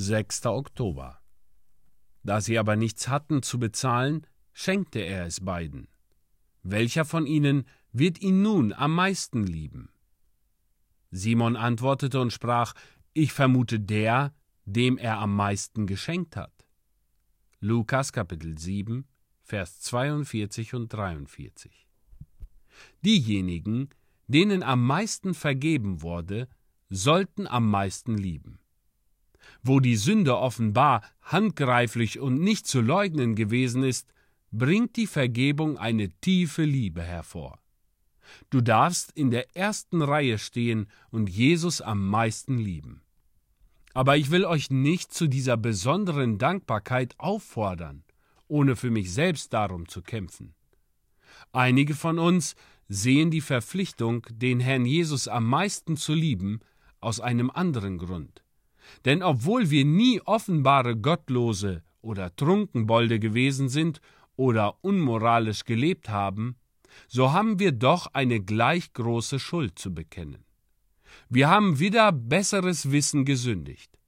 6. Oktober. Da sie aber nichts hatten zu bezahlen, schenkte er es beiden. Welcher von ihnen wird ihn nun am meisten lieben? Simon antwortete und sprach, Ich vermute der, dem er am meisten geschenkt hat. Lukas Kapitel 7, Vers 42 und 43. Diejenigen, denen am meisten vergeben wurde, sollten am meisten lieben. Wo die Sünde offenbar handgreiflich und nicht zu leugnen gewesen ist, bringt die Vergebung eine tiefe Liebe hervor. Du darfst in der ersten Reihe stehen und Jesus am meisten lieben. Aber ich will euch nicht zu dieser besonderen Dankbarkeit auffordern, ohne für mich selbst darum zu kämpfen. Einige von uns sehen die Verpflichtung, den Herrn Jesus am meisten zu lieben, aus einem anderen Grund. Denn obwohl wir nie offenbare Gottlose oder Trunkenbolde gewesen sind oder unmoralisch gelebt haben, so haben wir doch eine gleich große Schuld zu bekennen. Wir haben wieder besseres Wissen gesündigt,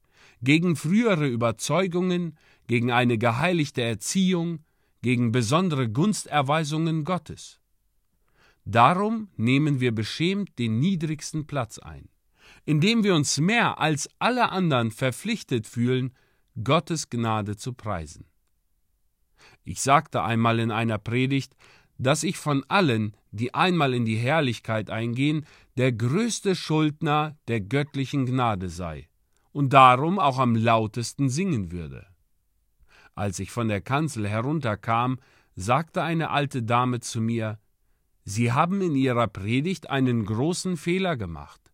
gegen frühere Überzeugungen, gegen eine geheiligte Erziehung, gegen besondere Gunsterweisungen Gottes. Darum nehmen wir beschämt den niedrigsten Platz ein, indem wir uns mehr als alle anderen verpflichtet fühlen, Gottes Gnade zu preisen. Ich sagte einmal in einer Predigt, dass ich von allen, die einmal in die Herrlichkeit eingehen, der größte Schuldner der göttlichen Gnade sei und darum auch am lautesten singen würde. Als ich von der Kanzel herunterkam, sagte eine alte Dame zu mir Sie haben in Ihrer Predigt einen großen Fehler gemacht.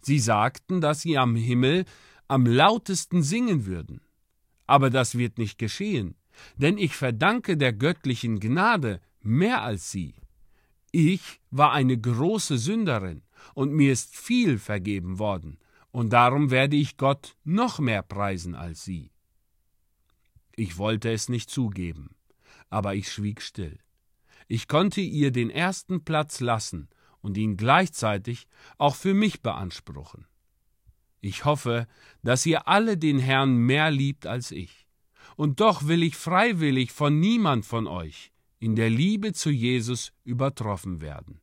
Sie sagten, dass Sie am Himmel am lautesten singen würden. Aber das wird nicht geschehen, denn ich verdanke der göttlichen Gnade mehr als Sie. Ich war eine große Sünderin, und mir ist viel vergeben worden, und darum werde ich Gott noch mehr preisen als Sie. Ich wollte es nicht zugeben, aber ich schwieg still. Ich konnte ihr den ersten Platz lassen und ihn gleichzeitig auch für mich beanspruchen. Ich hoffe, dass ihr alle den Herrn mehr liebt als ich. Und doch will ich freiwillig von niemand von euch in der Liebe zu Jesus übertroffen werden.